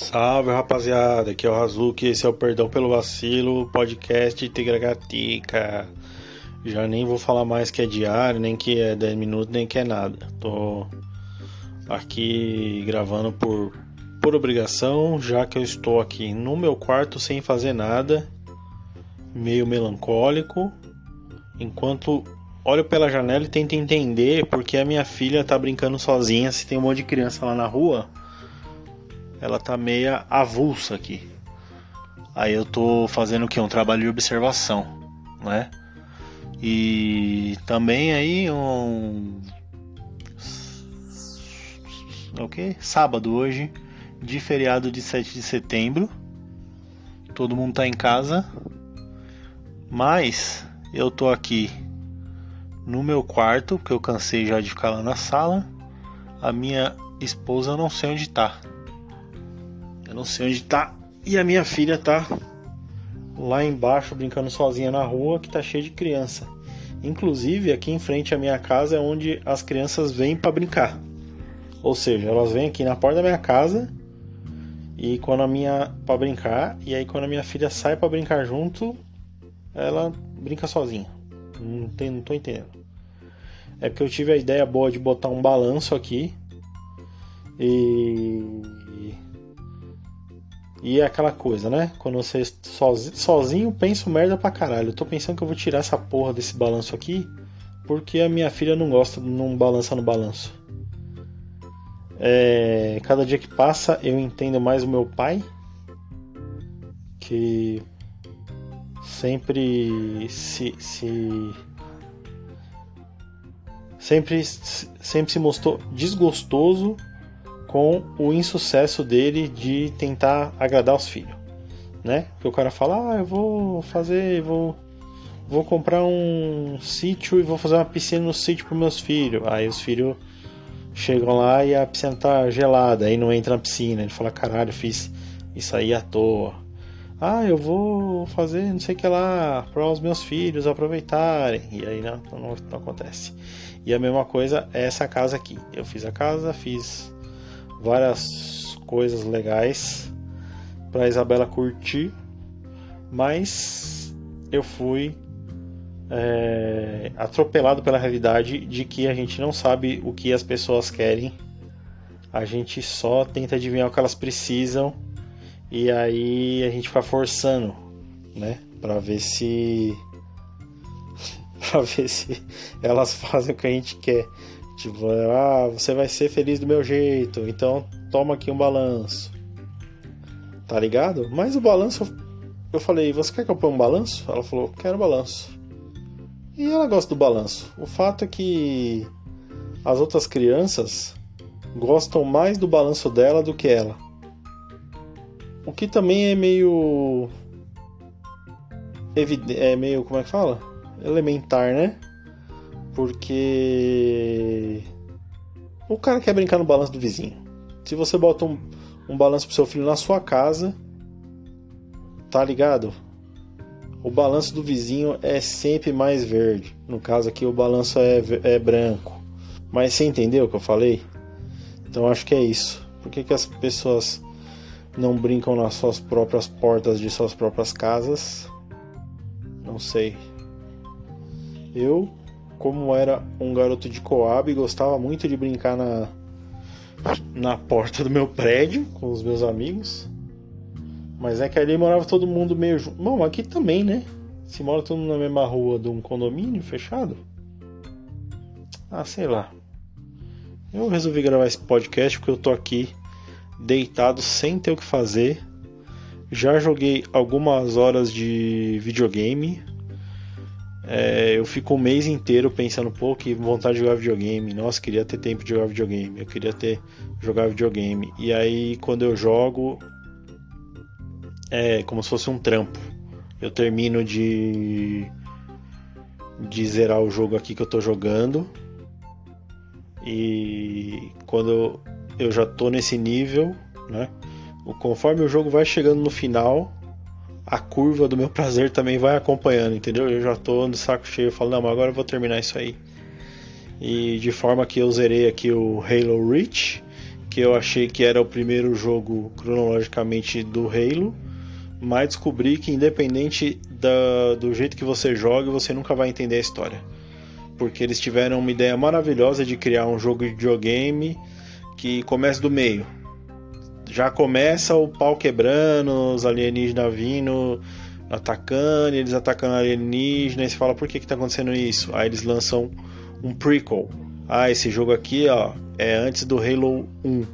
Salve rapaziada, aqui é o Razuki, esse é o Perdão pelo Vacilo, podcast Tigragatica. Já nem vou falar mais que é diário, nem que é 10 minutos, nem que é nada. Tô aqui gravando por, por obrigação, já que eu estou aqui no meu quarto sem fazer nada, meio melancólico, enquanto olho pela janela e tento entender porque a minha filha tá brincando sozinha, se tem um monte de criança lá na rua ela tá meia avulsa aqui. Aí eu tô fazendo o que? Um trabalho de observação, né? E também aí um. O que? Sábado hoje, de feriado de 7 de setembro. Todo mundo tá em casa. Mas eu tô aqui no meu quarto, porque eu cansei já de ficar lá na sala. A minha esposa eu não sei onde tá. Não sei onde tá. E a minha filha tá lá embaixo brincando sozinha na rua que tá cheia de criança. Inclusive aqui em frente à minha casa é onde as crianças vêm para brincar. Ou seja, elas vêm aqui na porta da minha casa e quando a minha para brincar e aí quando a minha filha sai para brincar junto, ela brinca sozinha. Não, tem, não tô entendendo. É porque eu tive a ideia boa de botar um balanço aqui e e é aquela coisa, né? Quando você sozinho, sozinho penso merda pra caralho. Eu tô pensando que eu vou tirar essa porra desse balanço aqui porque a minha filha não gosta, não balança no balanço. É, cada dia que passa eu entendo mais o meu pai que sempre se, se sempre sempre se mostrou desgostoso com o insucesso dele de tentar agradar os filhos, né? Que o cara fala, ah, eu vou fazer, vou, vou comprar um sítio e vou fazer uma piscina no sítio para meus filhos. Aí os filhos chegam lá e a piscina tá gelada, aí não entra na piscina. Ele fala, caralho, fiz isso aí à toa. Ah, eu vou fazer não sei o que lá para os meus filhos aproveitarem. E aí não, não, não acontece. E a mesma coisa é essa casa aqui. Eu fiz a casa, fiz várias coisas legais para Isabela curtir, mas eu fui é, atropelado pela realidade de que a gente não sabe o que as pessoas querem, a gente só tenta adivinhar o que elas precisam e aí a gente fica forçando, né, para ver se para ver se elas fazem o que a gente quer. Tipo, ah, você vai ser feliz do meu jeito, então toma aqui um balanço. Tá ligado? Mas o balanço, eu falei, você quer que eu ponha um balanço? Ela falou, quero balanço. E ela gosta do balanço. O fato é que as outras crianças gostam mais do balanço dela do que ela. O que também é meio. É meio. Como é que fala? Elementar, né? Porque o cara quer brincar no balanço do vizinho. Se você bota um, um balanço pro seu filho na sua casa, tá ligado? O balanço do vizinho é sempre mais verde. No caso aqui, o balanço é, é branco. Mas você entendeu o que eu falei? Então acho que é isso. Por que, que as pessoas não brincam nas suas próprias portas de suas próprias casas? Não sei. Eu como era um garoto de Coab, gostava muito de brincar na, na porta do meu prédio com os meus amigos. Mas é que ali morava todo mundo meio junto. Bom, aqui também, né? Se mora todo mundo na mesma rua de um condomínio fechado. Ah, sei lá. Eu resolvi gravar esse podcast porque eu tô aqui deitado sem ter o que fazer. Já joguei algumas horas de videogame, é, eu fico um mês inteiro pensando, pô, que vontade de jogar videogame. Nossa, queria ter tempo de jogar videogame. Eu queria ter jogar videogame. E aí, quando eu jogo, é como se fosse um trampo. Eu termino de de zerar o jogo aqui que eu tô jogando. E quando eu já tô nesse nível, né? Conforme o jogo vai chegando no final, a curva do meu prazer também vai acompanhando, entendeu? Eu já tô no saco cheio, falo, não, mas agora eu vou terminar isso aí. E de forma que eu zerei aqui o Halo Reach que eu achei que era o primeiro jogo cronologicamente do Halo, mas descobri que independente da, do jeito que você joga, você nunca vai entender a história. Porque eles tiveram uma ideia maravilhosa de criar um jogo de videogame que começa do meio. Já começa o pau quebrando, os alienígenas vindo, atacando, eles atacando alienígenas, e você fala por que que tá acontecendo isso? Aí eles lançam um prequel. Ah, esse jogo aqui, ó, é antes do Halo 1.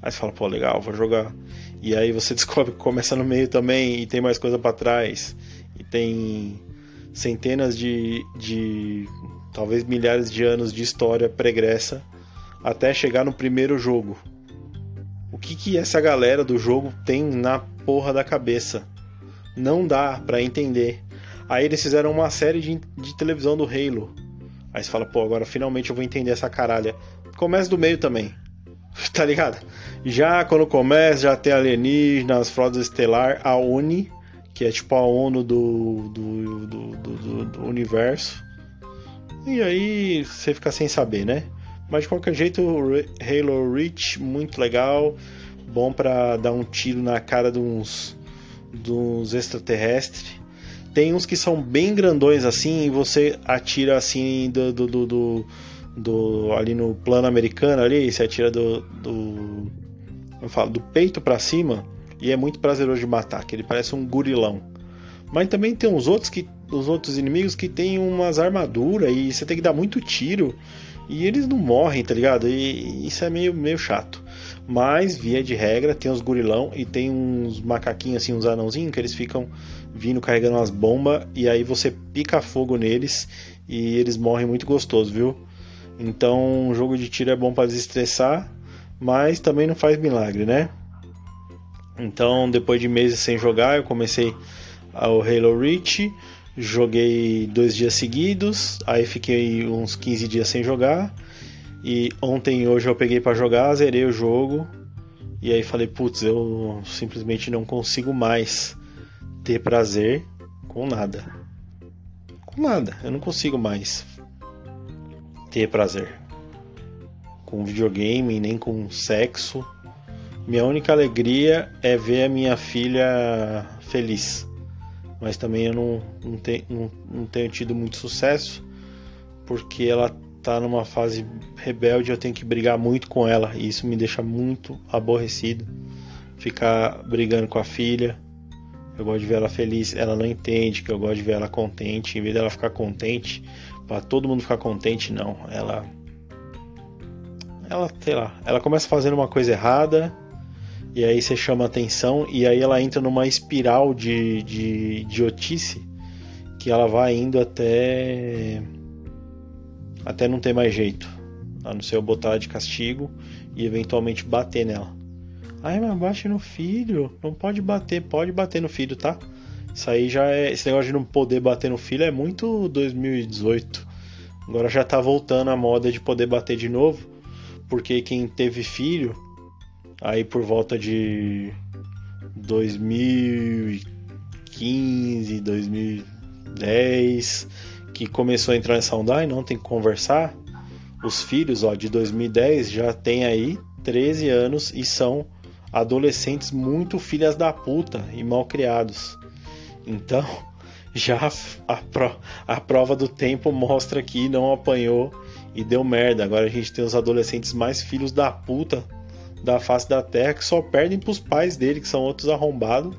Aí você fala, pô, legal, vou jogar. E aí você descobre que começa no meio também e tem mais coisa para trás. E tem centenas de, de. talvez milhares de anos de história pregressa até chegar no primeiro jogo. Que, que essa galera do jogo tem na porra da cabeça? Não dá para entender. Aí eles fizeram uma série de, de televisão do Halo. Aí você fala, pô, agora finalmente eu vou entender essa caralha. Começa do meio também. tá ligado? Já quando começa, já tem alienígenas, frotas estelar, a ONI, que é tipo a ONU do, do, do, do, do universo. E aí você fica sem saber, né? Mas de qualquer jeito, Halo Reach, muito legal. Bom para dar um tiro na cara de uns, de uns extraterrestres. Tem uns que são bem grandões assim e você atira assim do, do, do, do, do ali no plano americano ali, você atira do, do eu falo, do peito para cima e é muito prazeroso de matar, que ele parece um gurilão. Mas também tem uns outros que os outros inimigos que tem umas armaduras e você tem que dar muito tiro e eles não morrem, tá ligado? E isso é meio, meio chato. Mas, via de regra, tem os gurilão e tem uns macaquinhos assim, uns anãozinhos, que eles ficam vindo carregando umas bombas e aí você pica fogo neles e eles morrem muito gostoso, viu? Então, um jogo de tiro é bom para desestressar, mas também não faz milagre, né? Então, depois de meses sem jogar, eu comecei o Halo Reach Joguei dois dias seguidos, aí fiquei uns 15 dias sem jogar. E ontem hoje eu peguei para jogar, zerei o jogo. E aí falei, putz, eu simplesmente não consigo mais ter prazer com nada. Com nada, eu não consigo mais ter prazer com videogame, nem com sexo. Minha única alegria é ver a minha filha feliz mas também eu não, não, te, não, não tenho tido muito sucesso porque ela tá numa fase rebelde, eu tenho que brigar muito com ela e isso me deixa muito aborrecido. Ficar brigando com a filha. Eu gosto de ver ela feliz, ela não entende que eu gosto de ver ela contente, em vez dela ficar contente, para todo mundo ficar contente, não. Ela ela, sei lá, ela começa fazendo uma coisa errada, e aí você chama atenção e aí ela entra numa espiral de, de idiotice que ela vai indo até até não ter mais jeito a não ser eu botar de castigo e eventualmente bater nela. Ai mas bate no filho. Não pode bater pode bater no filho tá? Isso aí já é esse negócio de não poder bater no filho é muito 2018 agora já tá voltando a moda de poder bater de novo porque quem teve filho aí por volta de 2015, 2010, que começou a entrar nessa onda, e não tem que conversar. Os filhos, ó, de 2010 já tem aí 13 anos e são adolescentes muito filhas da puta e mal criados. Então, já a, pro, a prova do tempo mostra que não apanhou e deu merda. Agora a gente tem os adolescentes mais filhos da puta da face da terra que só perdem para os pais dele, que são outros arrombados.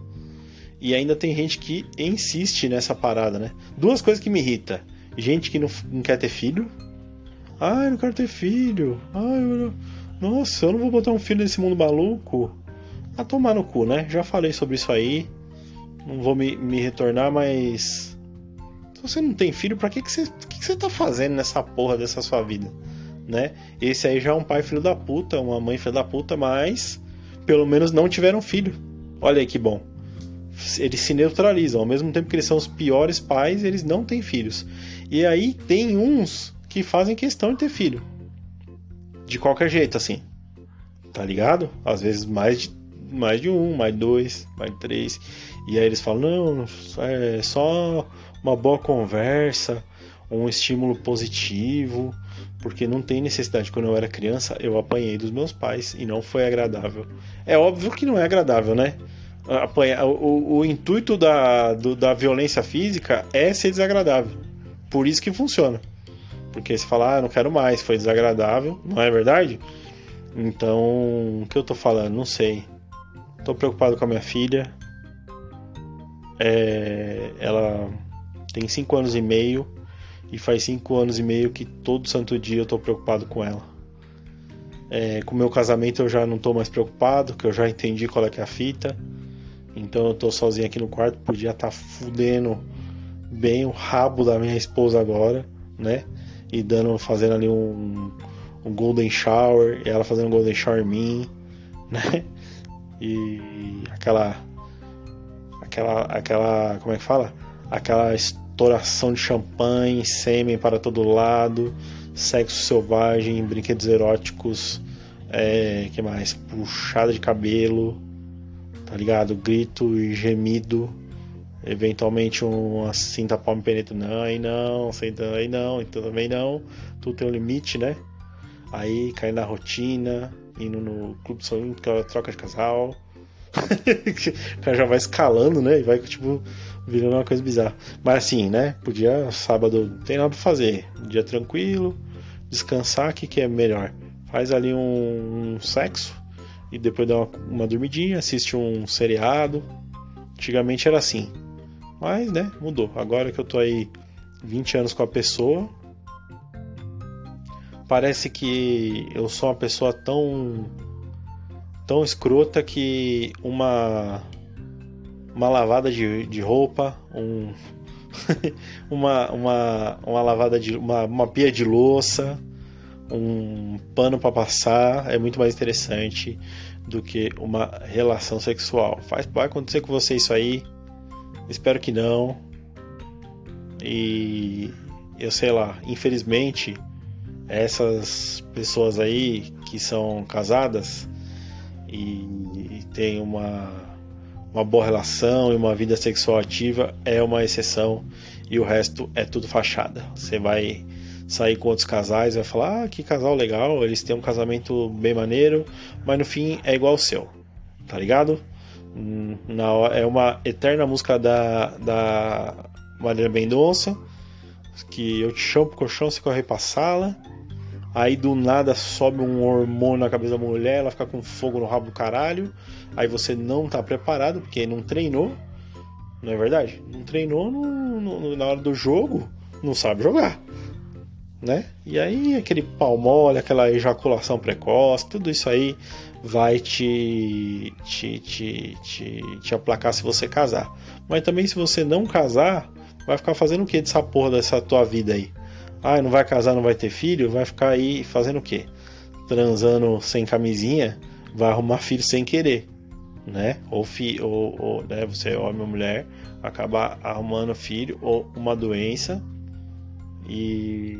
E ainda tem gente que insiste nessa parada, né? Duas coisas que me irritam. Gente que não, não quer ter filho. Ai, não quero ter filho. Ai, eu nossa, eu não vou botar um filho nesse mundo maluco. A tomar no cu, né? Já falei sobre isso aí. Não vou me, me retornar, mas. Se você não tem filho, pra que, que, você, que, que você tá fazendo nessa porra dessa sua vida? Né? Esse aí já é um pai filho da puta, uma mãe filho da puta, mas pelo menos não tiveram filho. Olha aí que bom. Eles se neutralizam, ao mesmo tempo que eles são os piores pais, eles não têm filhos. E aí tem uns que fazem questão de ter filho. De qualquer jeito, assim. Tá ligado? Às vezes mais de, mais de um, mais dois, mais três. E aí eles falam: não, é só uma boa conversa, um estímulo positivo porque não tem necessidade. Quando eu era criança, eu apanhei dos meus pais e não foi agradável. É óbvio que não é agradável, né? Apanhar, o, o intuito da, do, da violência física é ser desagradável. Por isso que funciona. Porque você fala, ah, não quero mais, foi desagradável, não é verdade? Então, o que eu tô falando? Não sei. Tô preocupado com a minha filha. É, ela tem 5 anos e meio e faz 5 anos e meio que todo santo dia eu tô preocupado com ela. É, com o meu casamento eu já não tô mais preocupado, que eu já entendi qual é que é a fita. Então eu tô sozinho aqui no quarto, podia estar tá fudendo bem o rabo da minha esposa agora, né? E dando, fazendo ali um, um golden shower, e ela fazendo um golden shower em mim, né? E aquela aquela aquela como é que fala? Aquela estouração de champanhe, sêmen para todo lado, sexo selvagem, brinquedos eróticos, é, que mais? Puxada de cabelo, tá ligado? Grito e gemido, eventualmente uma cinta palma penetra, não, aí não, aí não, então também não, tudo tem um limite, né? Aí cai na rotina, indo no clube sozinho, troca de casal. o cara já vai escalando, né? E vai, tipo, virando uma coisa bizarra. Mas assim, né? Podia, sábado, não tem nada pra fazer. Dia tranquilo, descansar, o que, que é melhor? Faz ali um, um sexo e depois dá uma, uma dormidinha, assiste um seriado. Antigamente era assim. Mas, né, mudou. Agora que eu tô aí 20 anos com a pessoa, parece que eu sou uma pessoa tão tão escrota que uma uma lavada de, de roupa, um uma, uma, uma lavada de uma, uma pia de louça, um pano para passar é muito mais interessante do que uma relação sexual. Faz, vai acontecer com você isso aí? Espero que não. E eu sei lá, infelizmente, essas pessoas aí que são casadas e, e têm uma, uma boa relação e uma vida sexual ativa é uma exceção e o resto é tudo fachada. Você vai sair com outros casais, vai falar, ah, que casal legal, eles têm um casamento bem maneiro, mas no fim é igual o seu, tá ligado? Hum, na, é uma eterna música da, da Marília Mendonça, que eu te chamo pro colchão, você corre pra sala, aí do nada sobe um hormônio na cabeça da mulher, ela fica com fogo no rabo do caralho, aí você não tá preparado, porque não treinou, não é verdade? Não treinou no, no, na hora do jogo, não sabe jogar né? E aí aquele pau mole, aquela ejaculação precoce, tudo isso aí vai te, te, te, te, te aplacar se você casar. Mas também se você não casar, vai ficar fazendo o que dessa porra dessa tua vida aí? Ah, não vai casar, não vai ter filho? Vai ficar aí fazendo o que? Transando sem camisinha, vai arrumar filho sem querer, né? Ou, fi, ou, ou né, você é homem ou mulher, acabar arrumando filho ou uma doença e,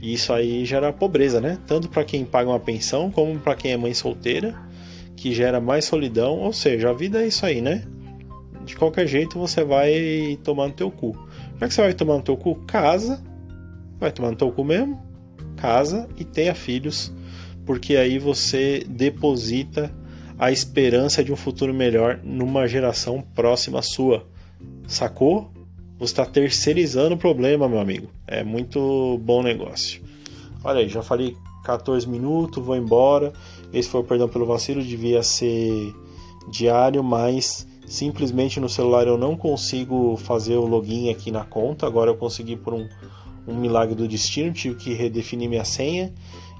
e isso aí gera pobreza, né? Tanto para quem paga uma pensão como para quem é mãe solteira, que gera mais solidão. Ou seja, a vida é isso aí, né? De qualquer jeito você vai tomar no teu cu. Como é que você vai tomar no teu cu? Casa, vai tomar no teu cu mesmo, casa e tenha filhos, porque aí você deposita a esperança de um futuro melhor numa geração próxima sua. Sacou? você está terceirizando o problema, meu amigo. É muito bom negócio. Olha aí, já falei 14 minutos, vou embora. Esse foi o perdão pelo vacilo, devia ser diário, mas simplesmente no celular eu não consigo fazer o login aqui na conta. Agora eu consegui por um, um milagre do destino, tive que redefinir minha senha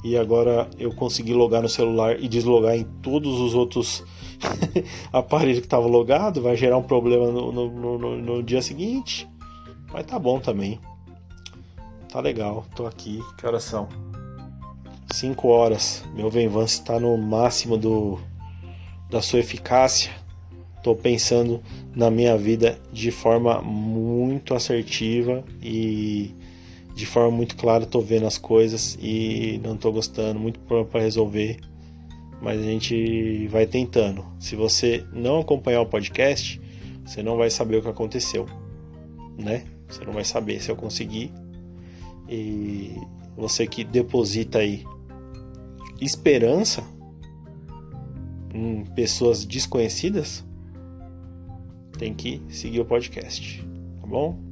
e agora eu consegui logar no celular e deslogar em todos os outros aparelho que estava logado, vai gerar um problema no, no, no, no, dia seguinte. Mas tá bom também. Tá legal, tô aqui. Que horas são? 5 horas. Meu Venvance está no máximo do, da sua eficácia. Tô pensando na minha vida de forma muito assertiva e de forma muito clara. Tô vendo as coisas e não tô gostando. Muito para resolver mas a gente vai tentando. Se você não acompanhar o podcast, você não vai saber o que aconteceu, né? Você não vai saber se eu consegui. E você que deposita aí esperança em pessoas desconhecidas, tem que seguir o podcast, tá bom?